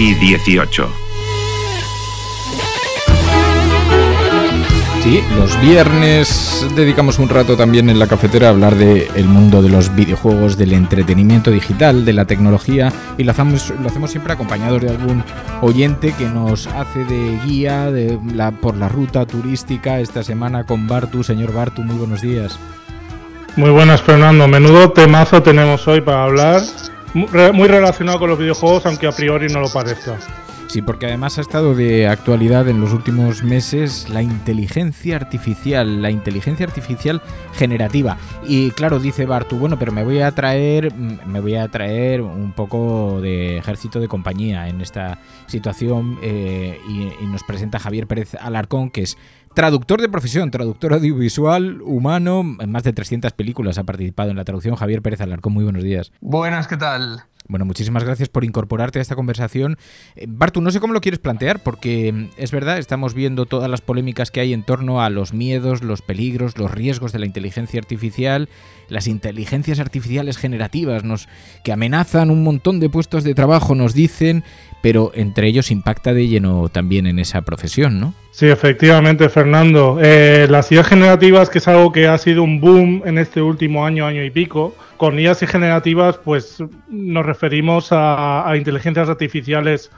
Peggy 18. Sí, los viernes dedicamos un rato también en la cafetera a hablar del mundo de los videojuegos, del entretenimiento digital, de la tecnología y lo hacemos, lo hacemos siempre acompañados de algún oyente que nos hace de guía de la, por la ruta turística esta semana con Bartu. Señor Bartu, muy buenos días. Muy buenas, Fernando. Menudo temazo tenemos hoy para hablar muy relacionado con los videojuegos, aunque a priori no lo parezca. Sí, porque además ha estado de actualidad en los últimos meses la inteligencia artificial, la inteligencia artificial generativa. Y claro, dice Bartu, bueno, pero me voy a traer, me voy a traer un poco de ejército de compañía en esta situación eh, y, y nos presenta Javier Pérez Alarcón, que es Traductor de profesión, traductor audiovisual, humano, en más de 300 películas ha participado en la traducción. Javier Pérez Alarcón, muy buenos días. Buenas, ¿qué tal? Bueno, muchísimas gracias por incorporarte a esta conversación. Eh, Bartu, no sé cómo lo quieres plantear, porque mm, es verdad, estamos viendo todas las polémicas que hay en torno a los miedos, los peligros, los riesgos de la inteligencia artificial, las inteligencias artificiales generativas nos, que amenazan un montón de puestos de trabajo, nos dicen, pero entre ellos impacta de lleno también en esa profesión, ¿no? Sí, efectivamente, Fernando. Eh, las ideas generativas, que es algo que ha sido un boom en este último año, año y pico, con IAS y generativas, pues nos referimos a, inteligencias artificiales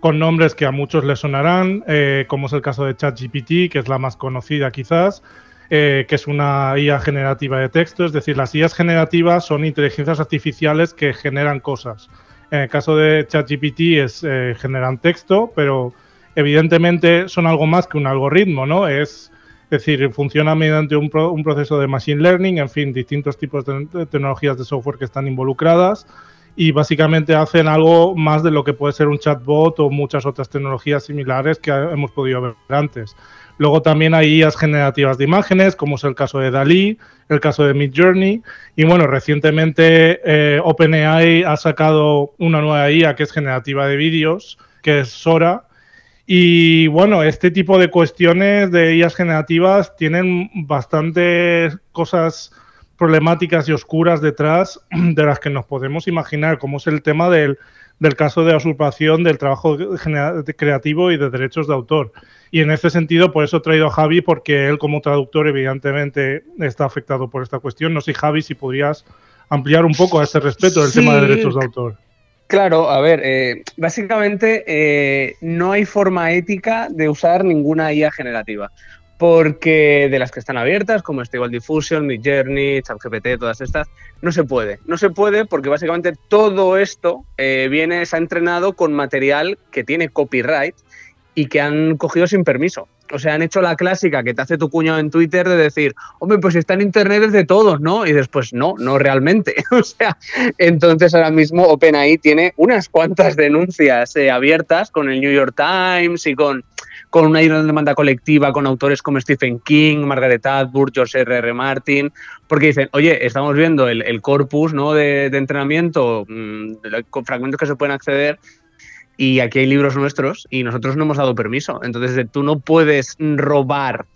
con nombres que a muchos les sonarán, eh, como es el caso de ChatGPT, que es la más conocida quizás, eh, que es una IA generativa de texto. Es decir, las IAs generativas son inteligencias artificiales que generan cosas. En el caso de ChatGPT es eh, generan texto, pero evidentemente son algo más que un algoritmo, ¿no? Es es decir, funciona mediante un, proceso de machine learning, en fin, distintos tipos de, tecnologías de software que están involucradas y básicamente hacen algo más de lo que puede ser un chatbot o muchas otras tecnologías similares que hemos podido ver antes. Luego también hay IAs generativas de imágenes, como es el caso de Dalí, el caso de Midjourney. Y bueno, recientemente eh, OpenAI ha sacado una nueva IA que es generativa de vídeos, que es Sora, y bueno, este tipo de cuestiones de IAS generativas tienen bastantes cosas problemáticas y oscuras detrás de las que nos podemos imaginar, como es el tema del, caso de usurpación del trabajo creativo y de derechos de autor. Y en ese sentido, por eso he traído a Javi, porque él como traductor evidentemente está afectado por esta cuestión. No sé, Javi, si podrías ampliar un poco a este respecto del tema de derechos de autor. Claro, a ver, eh, básicamente eh, no hay forma ética de usar ninguna IA generativa, porque de las que están abiertas, como Stable Diffusion, Midjourney, ChatGPT, todas estas, no se puede. No se puede porque básicamente todo esto eh, viene, se ha entrenado con material que tiene copyright y que han cogido sin permiso. O sea, han hecho la clásica que te hace tu cuñado en Twitter de decir, hombre, pues está en Internet es de todos, ¿no? Y después, no, no realmente. o sea, entonces ahora mismo OpenAI tiene unas cuantas denuncias eh, abiertas con el New York Times y con, con una demanda colectiva con autores como Stephen King, Margaret Atwood, George R. R. Martin, porque dicen, oye, estamos viendo el, corpus ¿no? de, entrenamiento, mm, con fragmentos que se pueden acceder y aquí hay libros nuestros y nosotros no hemos dado permiso. Entonces tú no puedes robar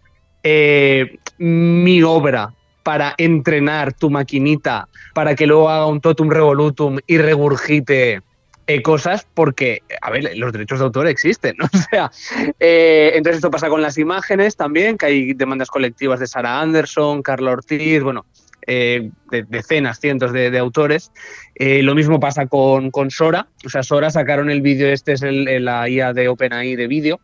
eh, mi obra para entrenar tu maquinita para que luego haga un totum revolutum y regurgite eh, cosas porque, a ver, los derechos de autor existen, ¿no? O sea, eh, entonces esto pasa con las imágenes también, que hay demandas colectivas de Sarah Anderson, Carla Ortiz, bueno, eh, de, decenas, cientos de, autores. lo mismo pasa con, Sora, o sea, Sora sacaron el vídeo, este es la IA de OpenAI de vídeo.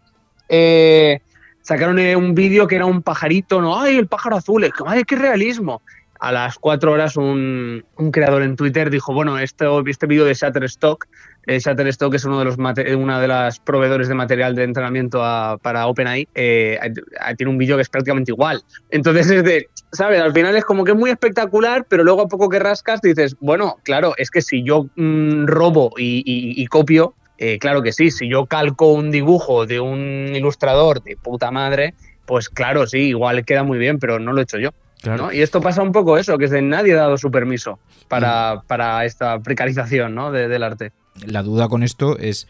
sacaron un vídeo que era un pajarito, ¿no? ¡Ay, el pájaro azul! ¡Ay, qué realismo! a las cuatro horas un, creador en Twitter dijo, bueno, este, este vídeo de Shutterstock, eh, Shutterstock es uno de los una de las proveedores de material de entrenamiento para OpenAI, eh, tiene un vídeo que es prácticamente igual. Entonces es de, ¿sabes? Al final es como que es muy espectacular, pero luego a poco que rascas dices, bueno, claro, es que si yo mm, robo y, copio, eh, claro que sí, si yo calco un dibujo de un ilustrador de puta madre, pues claro, sí, igual queda muy bien, pero no lo he hecho yo. Y esto pasa un poco eso, que es de nadie ha dado su permiso para, para esta precarización ¿no? del arte. La duda con esto es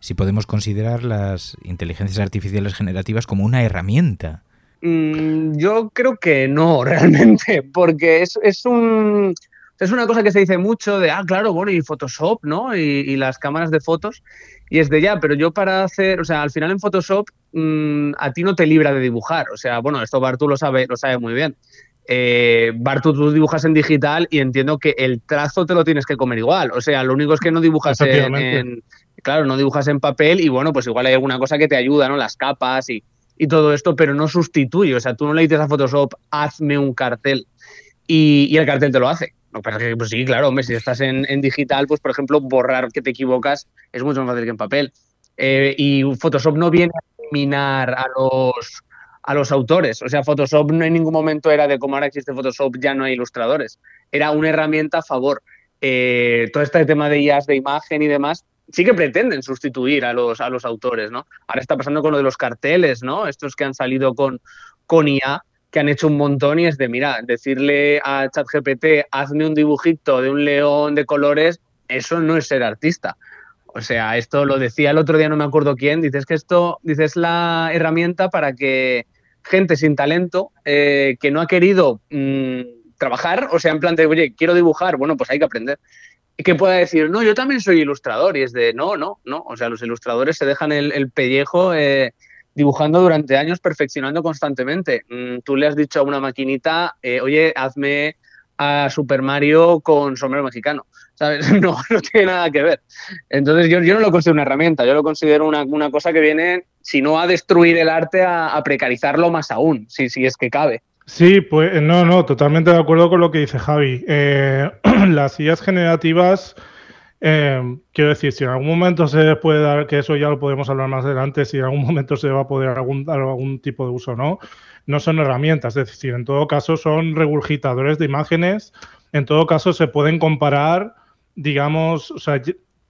si podemos considerar las inteligencias artificiales generativas como una herramienta. Mm, yo creo que no, realmente, porque es, es un... Es una cosa que se dice mucho de, ah, claro, bueno, y Photoshop, ¿no? Y, y las cámaras de fotos. Y es de ya, pero yo para hacer, o sea, al final en Photoshop mm, a ti no te libra de dibujar. O sea, bueno, esto Bartu lo sabe, lo sabe muy bien eh, Bartu, tú dibujas en digital y entiendo que el trazo te lo tienes que comer igual. O sea, lo único es que no dibujas en, claro, no dibujas en papel y bueno, pues igual hay alguna cosa que te ayuda, ¿no? Las capas y, todo esto, pero no sustituye. O sea, tú no le dices a Photoshop, hazme un cartel y, el cartel te lo hace. No, pero que, pues sí, claro, hombre, si estás en, digital, pues por ejemplo, borrar que te equivocas es mucho más fácil que en papel. Eh, y Photoshop no viene a eliminar a los a los autores. O sea, Photoshop no en ningún momento era de como ahora existe Photoshop, ya no hay ilustradores. Era una herramienta a favor. Eh, todo este tema de IAs de imagen y demás sí que pretenden sustituir a los, a los autores, ¿no? Ahora está pasando con lo de los carteles, ¿no? Estos que han salido con, con IA, que han hecho un montón y es de, mira, decirle a ChatGPT, hazme un dibujito de un león de colores, eso no es ser artista. O sea, esto lo decía el otro día, no me acuerdo quién, dices que esto, dices la herramienta para que gente sin talento eh, que no ha querido mm, trabajar, o sea, en plan de, oye, quiero dibujar, bueno, pues hay que aprender. Y que pueda decir, no, yo también soy ilustrador, y es de, no, no, no, o sea, los ilustradores se dejan el, pellejo eh, dibujando durante años, perfeccionando constantemente. Mm, tú le has dicho a una maquinita, eh, oye, hazme a Super Mario con sombrero mexicano. ¿Sabes? No, no tiene nada que ver. Entonces yo, yo no lo considero una herramienta, yo lo considero una, una cosa que viene, si no a destruir el arte, a, precarizarlo más aún, si, si es que cabe. Sí, pues no, no, totalmente de acuerdo con lo que dice Javi. Eh, las sillas generativas, eh, quiero decir, si en algún momento se puede dar, que eso ya lo podemos hablar más adelante, si en algún momento se va a poder algún, dar algún tipo de uso no, no son herramientas, es decir, en todo caso son regurgitadores de imágenes, en todo caso se pueden comparar, digamos, o sea,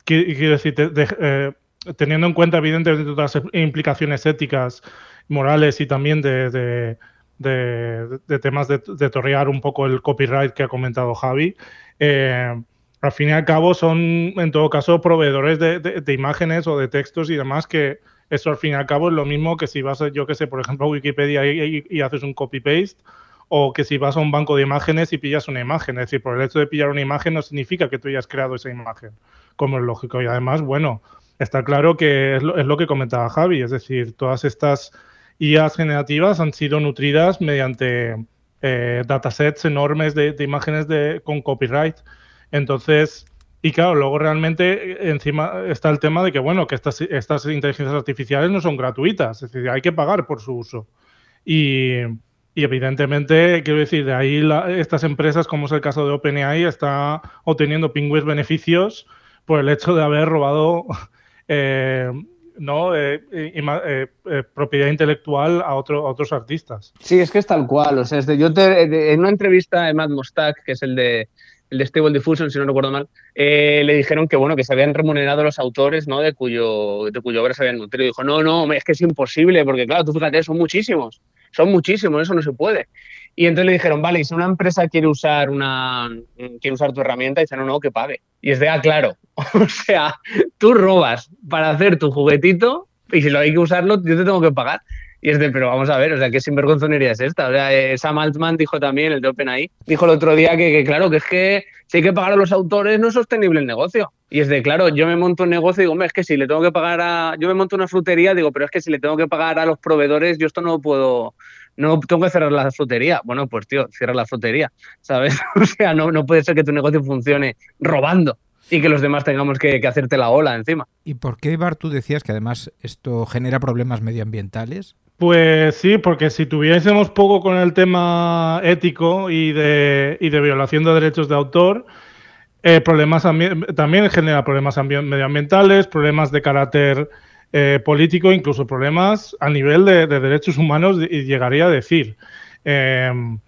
quiero decir, eh, teniendo en cuenta evidentemente todas las implicaciones éticas, morales y también de, temas de, torrear un poco el copyright que ha comentado Javi, eh, al fin y al cabo son en todo caso proveedores de, imágenes o de textos y demás que eso al fin y al cabo es lo mismo que si vas, yo que sé, por ejemplo, a Wikipedia y, haces un copy-paste, o que si vas a un banco de imágenes y pillas una imagen. Es decir, por el hecho de pillar una imagen no significa que tú hayas creado esa imagen, como es lógico. Y además, bueno, está claro que es lo, que comentaba Javi, es decir, todas estas IAs generativas han sido nutridas mediante eh, datasets enormes de, imágenes de, con copyright. Entonces, y claro, luego realmente eh, encima está el tema de que, bueno, que estas, estas inteligencias artificiales no son gratuitas, es decir, hay que pagar por su uso. Y, evidentemente, quiero decir, de ahí estas empresas, como es el caso de OpenAI, está obteniendo pingües beneficios por el hecho de haber robado eh, ¿no? Eh, propiedad intelectual a, otro, otros artistas. Sí, es que es tal cual. O sea, yo en una entrevista de Matt Mostak, que es el de el de Stable Diffusion, si no recuerdo mal, eh, le dijeron que bueno, que se habían remunerado los autores, ¿no? De cuyo, de cuyo obra se habían nutrido. Dijo, no, no, es que es imposible, porque claro, tú fíjate, son muchísimos, son muchísimos, eso no se puede. Y entonces le dijeron, vale, y si una empresa quiere usar una quiere usar tu herramienta, dice, no, no, que pague. Y es de, ah, claro. o sea, tú robas para hacer tu juguetito y si lo hay que usarlo, yo te tengo que pagar. Y es de, pero vamos a ver, o sea, qué sinvergonzonería es esta. O sea, eh, Sam Altman dijo también, el de OpenAI, dijo el otro día que, claro, que es que si hay que pagar a los autores no es sostenible el negocio. Y es de, claro, yo me monto un negocio y digo, hombre, es que si le tengo que pagar a... Yo me monto una frutería, digo, pero es que si le tengo que pagar a los proveedores, yo esto no puedo... No tengo que cerrar la frutería. Bueno, pues tío, cierra la frutería, ¿sabes? o sea, no, no puede ser que tu negocio funcione robando y que los demás tengamos que, hacerte la ola encima. ¿Y por qué, Bar, tú decías que además esto genera problemas medioambientales? Pues sí, porque si tuviésemos poco con el tema ético y de, y de violación de derechos de autor, eh, problemas también genera problemas medioambientales, problemas de carácter eh, político, incluso problemas a nivel de, derechos humanos, y llegaría a decir. Em,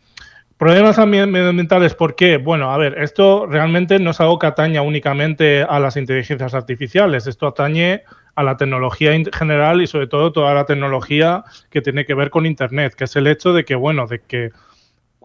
Problemas medioambientales, ¿por qué? Bueno, a ver, esto realmente no es algo que ataña únicamente a las inteligencias artificiales, esto atañe a la tecnología en general y sobre todo toda la tecnología que tiene que ver con Internet, que es el hecho de que, bueno, de que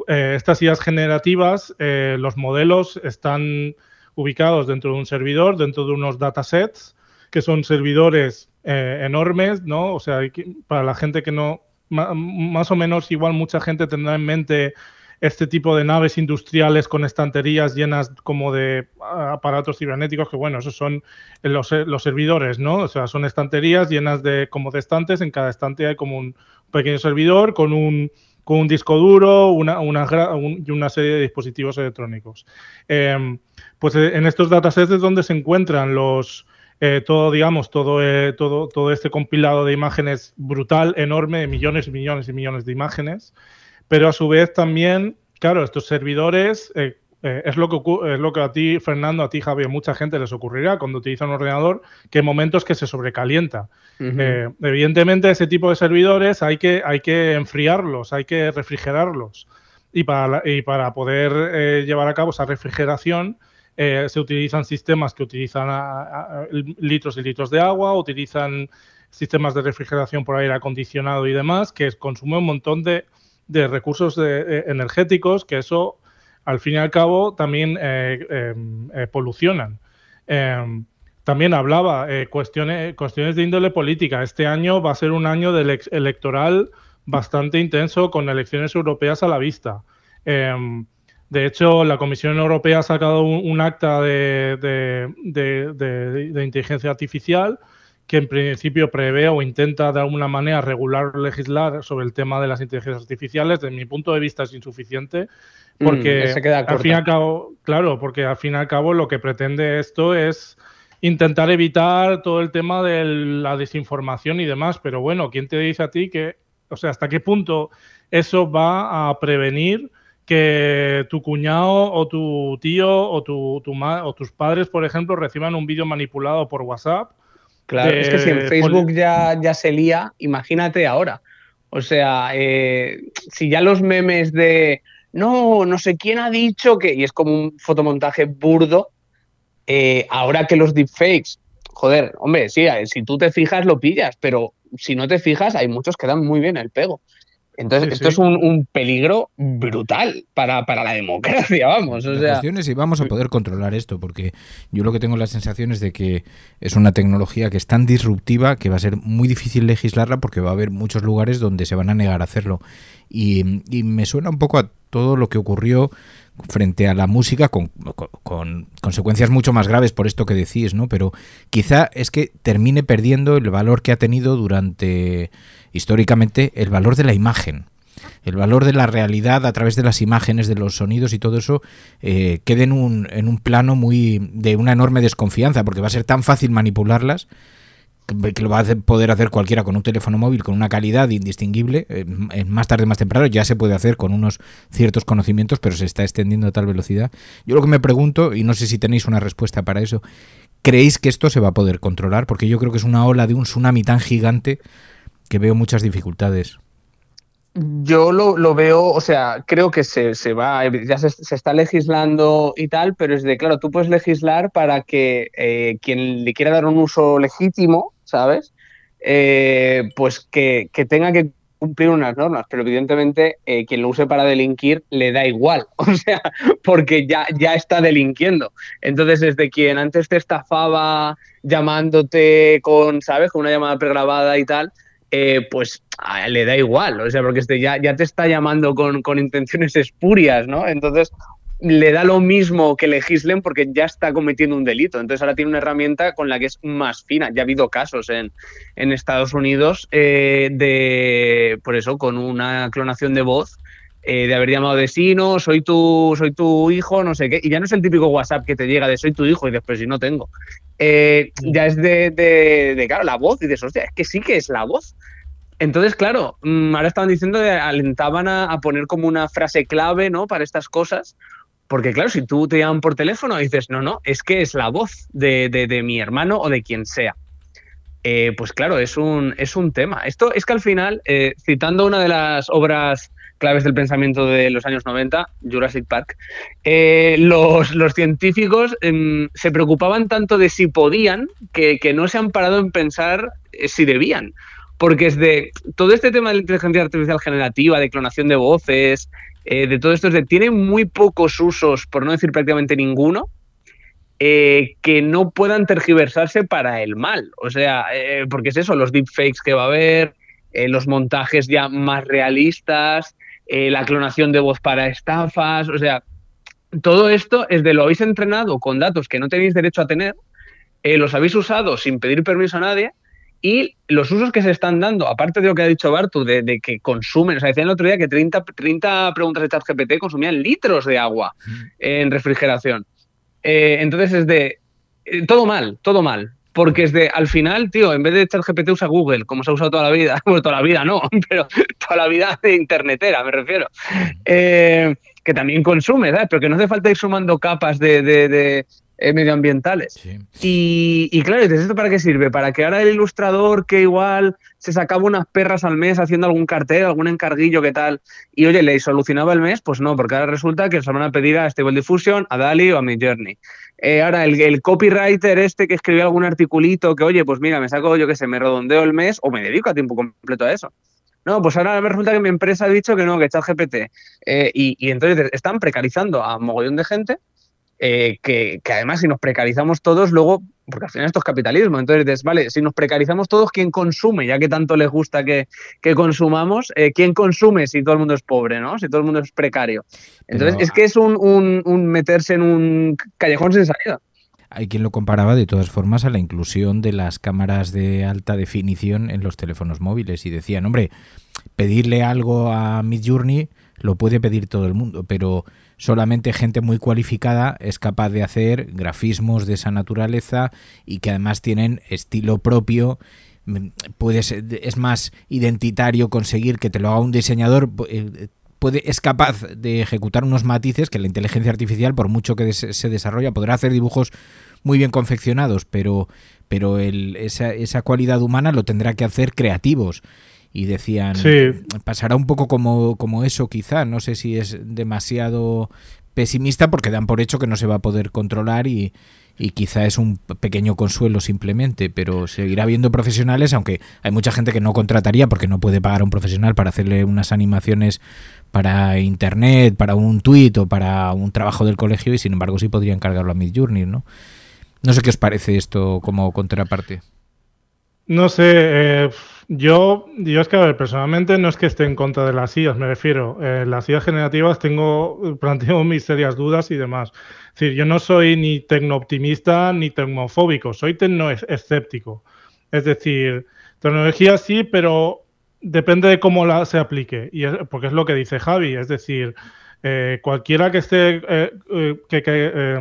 eh, estas ideas generativas, eh, los modelos están ubicados dentro de un servidor, dentro de unos datasets, que son servidores eh, enormes, ¿no? O sea, para la gente que no, más o menos igual mucha gente tendrá en mente este tipo de naves industriales con estanterías llenas como de aparatos cibernéticos, que bueno, esos son los, los, servidores, ¿no? O sea, son estanterías llenas de como de estantes, en cada estante hay como un pequeño servidor con un, con un disco duro una, una, y una serie de dispositivos electrónicos. Em, pues eh, en estos datasets es donde se encuentran los, eh, todo, digamos, todo, eh, todo, todo este compilado de imágenes brutal, enorme, de millones y millones y millones de imágenes pero a su vez también, claro, estos servidores eh, eh, es, lo que es lo que a ti, Fernando, a ti, Javier, mucha gente les ocurrirá cuando utilizan un ordenador, que hay momentos que se sobrecalienta. Evidentemente, ese tipo de servidores hay que, hay que enfriarlos, hay que refrigerarlos. Y para, y para poder llevar a cabo esa refrigeración, se utilizan sistemas que utilizan litros y litros de agua, utilizan sistemas de refrigeración por aire acondicionado y demás, que consumen un montón de, de recursos eh, energéticos que eso, al fin y al cabo, también eh, em, eh, polucionan. Em, también hablaba cuestiones, cuestiones de índole política. Este año va a ser un año de electoral bastante intenso con elecciones europeas a la vista. Em, de hecho, la Comisión Europea ha sacado un, acta de, de, inteligencia artificial que en principio prevé o intenta de alguna manera regular o legislar sobre el tema de las inteligencias artificiales, desde mi punto de vista es insuficiente, mm, porque al fin y al cabo, claro, porque al fin y al cabo lo que pretende esto es intentar evitar todo el tema de la desinformación y demás, pero bueno, ¿quién te dice a ti que, o sea, hasta qué punto eso va a prevenir que tu cuñado o tu tío o, tu, tu o tus padres, por ejemplo, reciban un vídeo manipulado por WhatsApp Claro, es que si en Facebook ya, ya se lía, imagínate ahora. O sea, eh, si ya los memes de no, no sé quién ha dicho que, y es como un fotomontaje burdo, eh, ahora que los deepfakes, joder, hombre, sí, si tú te fijas lo pillas, pero si no te fijas, hay muchos que dan muy bien el pego. Entonces, esto es un, peligro brutal para, la democracia, vamos. O la cuestión es si vamos a poder controlar esto, porque yo lo que tengo la sensación es de que es una tecnología que es tan disruptiva que va a ser muy difícil legislarla porque va a haber muchos lugares donde se van a negar a hacerlo. Y, y me suena un poco a todo lo que ocurrió frente a la música con, con, consecuencias mucho más graves por esto que decís, ¿no? Pero quizá es que termine perdiendo el valor que ha tenido durante históricamente el valor de la imagen el valor de la realidad a través de las imágenes, de los sonidos y todo eso, eh, quede en un, en un plano muy de una enorme desconfianza, porque va a ser tan fácil manipularlas que lo va a poder hacer cualquiera con un teléfono móvil con una calidad indistinguible, eh, más tarde, más temprano, ya se puede hacer con unos ciertos conocimientos, pero se está extendiendo a tal velocidad. Yo lo que me pregunto, y no sé si tenéis una respuesta para eso, ¿creéis que esto se va a poder controlar? Porque yo creo que es una ola de un tsunami tan gigante que veo muchas dificultades. Yo lo, veo, o sea, creo que se, va, ya se, está legislando y tal, pero es de, claro, tú puedes legislar para que eh, quien le quiera dar un uso legítimo, ¿sabes? Eh, pues que, tenga que cumplir unas normas, pero evidentemente eh, quien lo use para delinquir le da igual, o sea, porque ya, ya está delinquiendo. Entonces, desde quien antes te estafaba llamándote con, ¿sabes?, con una llamada pregrabada y tal, eh, pues le da igual, o sea, porque este ya, ya te está llamando con, con intenciones espurias, ¿no? Entonces, le da lo mismo que legislen porque ya está cometiendo un delito. Entonces ahora tiene una herramienta con la que es más fina. Ya ha habido casos en, en Estados Unidos eh, de, por eso, con una clonación de voz, eh, de haber llamado vecino, soy tu, soy tu hijo, no sé qué. Y ya no es el típico WhatsApp que te llega de soy tu hijo y después si no tengo. Eh, ya es de, de, claro, la voz. Y dices, hostia, es que sí que es la voz. Entonces, claro, mm, ahora estaban diciendo que alentaban a, a, poner como una frase clave, ¿no? Para estas cosas, porque claro, si tú te llaman por teléfono y dices, no, no, es que es la voz de, mi hermano o de quien sea. Eh, pues claro, es un, es un tema. Esto es que al final, citando una de las obras claves del pensamiento de los años 90, Jurassic Park, eh, los, científicos em, se preocupaban tanto de si podían que, que, no se han parado en pensar si debían. Porque es de todo este tema de la inteligencia artificial generativa, de clonación de voces, eh, de todo esto es de, tiene muy pocos usos, por no decir prácticamente ninguno, eh, que no puedan tergiversarse para el mal. O sea, eh, porque es eso, los deepfakes que va a haber, los montajes ya más realistas, la clonación de voz para estafas, o sea, todo esto es de lo habéis entrenado con datos que no tenéis derecho a tener, los habéis usado sin pedir permiso a nadie y los usos que se están dando, aparte de lo que ha dicho Bartu, de, que consumen, o sea, decían el otro día que 30, 30 preguntas de ChatGPT consumían litros de agua en refrigeración. Eh, entonces es de, eh, todo mal, todo mal. Porque es de, al final, tío, en vez de ChatGPT usa Google, como se ha usado toda la vida. Bueno, toda la vida no, pero toda la vida de internetera, me refiero. Eh, que también consume, ¿sabes? Pero que no hace falta ir sumando capas de, eh, medioambientales. Y, claro, ¿esto para qué sirve? Para que ahora el ilustrador que igual se sacaba unas perras al mes haciendo algún cartel, algún encarguillo, ¿qué tal? Y oye, le solucionaba el mes, pues no, porque ahora resulta que se van a pedir a Stable Diffusion, a Dali o a Midjourney. Eh, ahora, el, copywriter este que escribió algún articulito que, oye, pues mira, me saco, yo qué sé, me redondeo el mes o me dedico a tiempo completo a eso. No, pues ahora me resulta que mi empresa ha dicho que no, que ChatGPT. Eh, y, y entonces están precarizando a un mogollón de gente eh, que, además si nos precarizamos todos, luego, porque al final esto es capitalismo, entonces, vale, si nos precarizamos todos, ¿quién consume? Ya que tanto les gusta que, consumamos, eh, ¿quién consume si todo el mundo es pobre, ¿no? Si todo el mundo es precario. Entonces, es que es un, meterse en un callejón sin salida. Hay quien lo comparaba de todas formas a la inclusión de las cámaras de alta definición en los teléfonos móviles y decían, hombre, pedirle algo a Midjourney lo puede pedir todo el mundo, pero solamente gente muy cualificada es capaz de hacer grafismos de esa naturaleza y que además tienen estilo propio. Mm, puedes es más identitario conseguir que te lo haga un diseñador eh, puede es capaz de ejecutar unos matices que la inteligencia artificial por mucho que se desarrolla podrá hacer dibujos muy bien confeccionados pero pero esa, esa cualidad humana lo tendrá que hacer creativos y decían, pasará un poco como, como eso quizá, no sé si es demasiado pesimista porque dan por hecho que no se va a poder controlar y, y quizá es un pequeño consuelo simplemente, pero seguirá habiendo profesionales, aunque hay mucha gente que no contrataría porque no puede pagar a un profesional para hacerle unas animaciones para internet, para un tuit o para un trabajo del colegio y sin embargo sí podrían cargarlo a Midjourney, ¿no? No sé qué os parece esto como contraparte. No sé, eh, yo, yo es que, a ver, personalmente no es que esté en contra de las IAS, me refiero. Eh, las IAS generativas tengo, planteo mis serias dudas y demás. Es decir, yo no soy ni tecno-optimista ni tecnofóbico, soy tecno-escéptico. Es decir, tecnología sí, pero depende de cómo la, se aplique. Y porque es lo que dice Javi, es decir, eh, cualquiera que esté, eh, que, que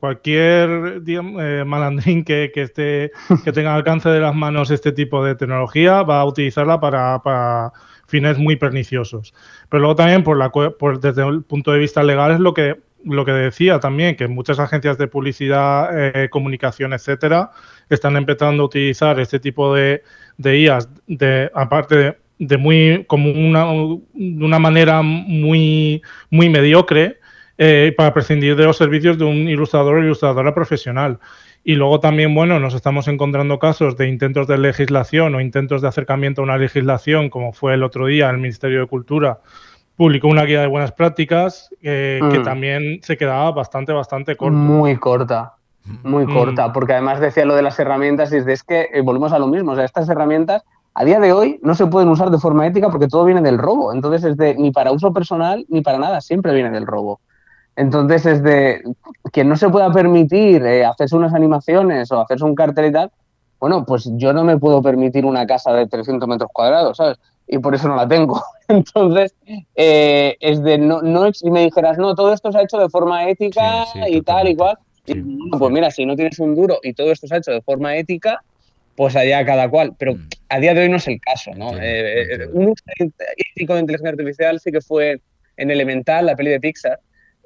cualquier eh, malandrín que, esté, que tenga alcance de las manos este tipo de tecnología va a utilizarla para, fines muy perniciosos. Pero luego también por la, por, desde el punto de vista legal es lo que lo que decía también, que muchas agencias de publicidad, eh, comunicación, etcétera, están empezando a utilizar este tipo de, de IAS, de, aparte de, de muy, como una, de una manera muy, muy mediocre, eh, para prescindir de los servicios de un ilustrador o ilustradora profesional. Y luego también, bueno, nos estamos encontrando casos de intentos de legislación o intentos de acercamiento a una legislación, como fue el otro día el Ministerio de Cultura publicó una guía de buenas prácticas eh, que mm. también se quedaba bastante, bastante corta. Muy corta, muy mm. corta, porque además decía lo de las herramientas y es, que eh, volvemos a lo mismo, o sea, estas herramientas a día de hoy no se pueden usar de forma ética porque todo viene del robo. Entonces es de ni para uso personal ni para nada, siempre viene del robo. Entonces es de que no se pueda permitir eh, hacerse unas animaciones o hacerse un cartel y tal, bueno, pues yo no me puedo permitir una casa de 300 metros cuadrados, ¿sabes? Y por eso no la tengo. Entonces, eh, es de, no, no, si me dijeras, no, todo esto se ha hecho de forma ética Sí, sí, y tal, totalmente. igual. Sí, y, pues mira, si no tienes un duro y todo esto se ha hecho de forma ética, pues allá cada cual. Pero Mm. a día de hoy no es el caso, ¿no? Eh, un uso ético de inteligencia artificial sí que fue en Elemental, la peli de Pixar,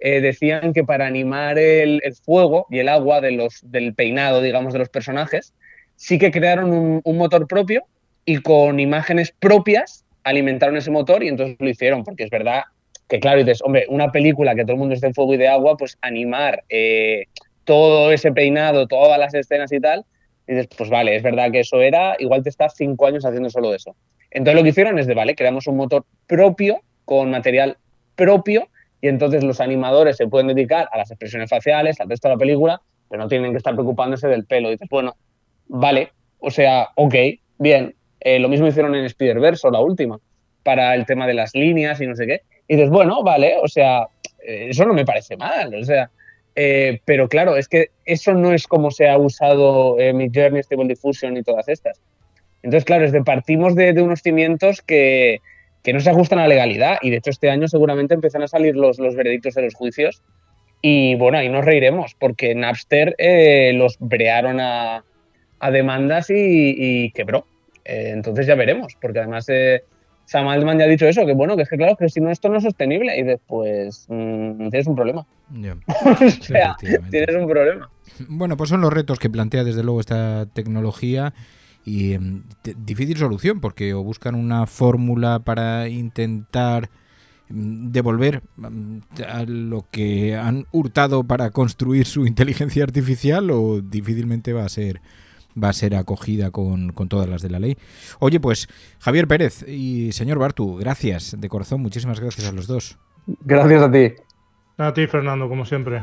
eh, decían que para animar el, el fuego y el agua de los, del peinado, digamos, de los personajes, sí que crearon un, motor propio y con imágenes propias alimentaron ese motor y entonces lo hicieron, porque es verdad que, claro, dices, hombre, una película que todo el mundo esté en fuego y de agua, pues animar eh, todo ese peinado, todas las escenas y tal, y dices, pues vale, es verdad que eso era, igual te estás cinco años haciendo solo eso. Entonces lo que hicieron es de, vale, creamos un motor propio, con material propio, y entonces los animadores se pueden dedicar a las expresiones faciales, al resto de la película, pero no tienen que estar preocupándose del pelo. Y dices, bueno, vale, o sea, ok, bien. Eh, lo mismo hicieron en Spider-Verse, la última, para el tema de las líneas y no sé qué. Y dices, bueno, vale, o sea, eh, eso no me parece mal, o sea, eh, pero claro, es que eso no es como se ha usado eh, Midjourney, Stable Diffusion y todas estas. Entonces, claro, es de partimos de, de unos cimientos que, que no se ajustan a la legalidad y de hecho este año seguramente empiezan a salir los, los veredictos de los juicios y bueno, ahí nos reiremos porque Napster eh, los brearon a, a demandas y, y quebró. Eh, entonces ya veremos, porque además eh, Sam Altman ya ha dicho eso, que bueno, que es que claro, que si no esto no es sostenible y después mm, tienes un problema. Ya. o sea, tienes un problema. Bueno, pues son los retos que plantea desde luego esta tecnología y em, difícil solución porque o buscan una fórmula para intentar mm, devolver mm, a lo que han hurtado para construir su inteligencia artificial o difícilmente va a ser va a ser acogida con, con todas las de la ley. Oye, pues Javier Pérez y señor Bartu, gracias de corazón, muchísimas gracias a los dos. Gracias a ti. A ti, Fernando, como siempre.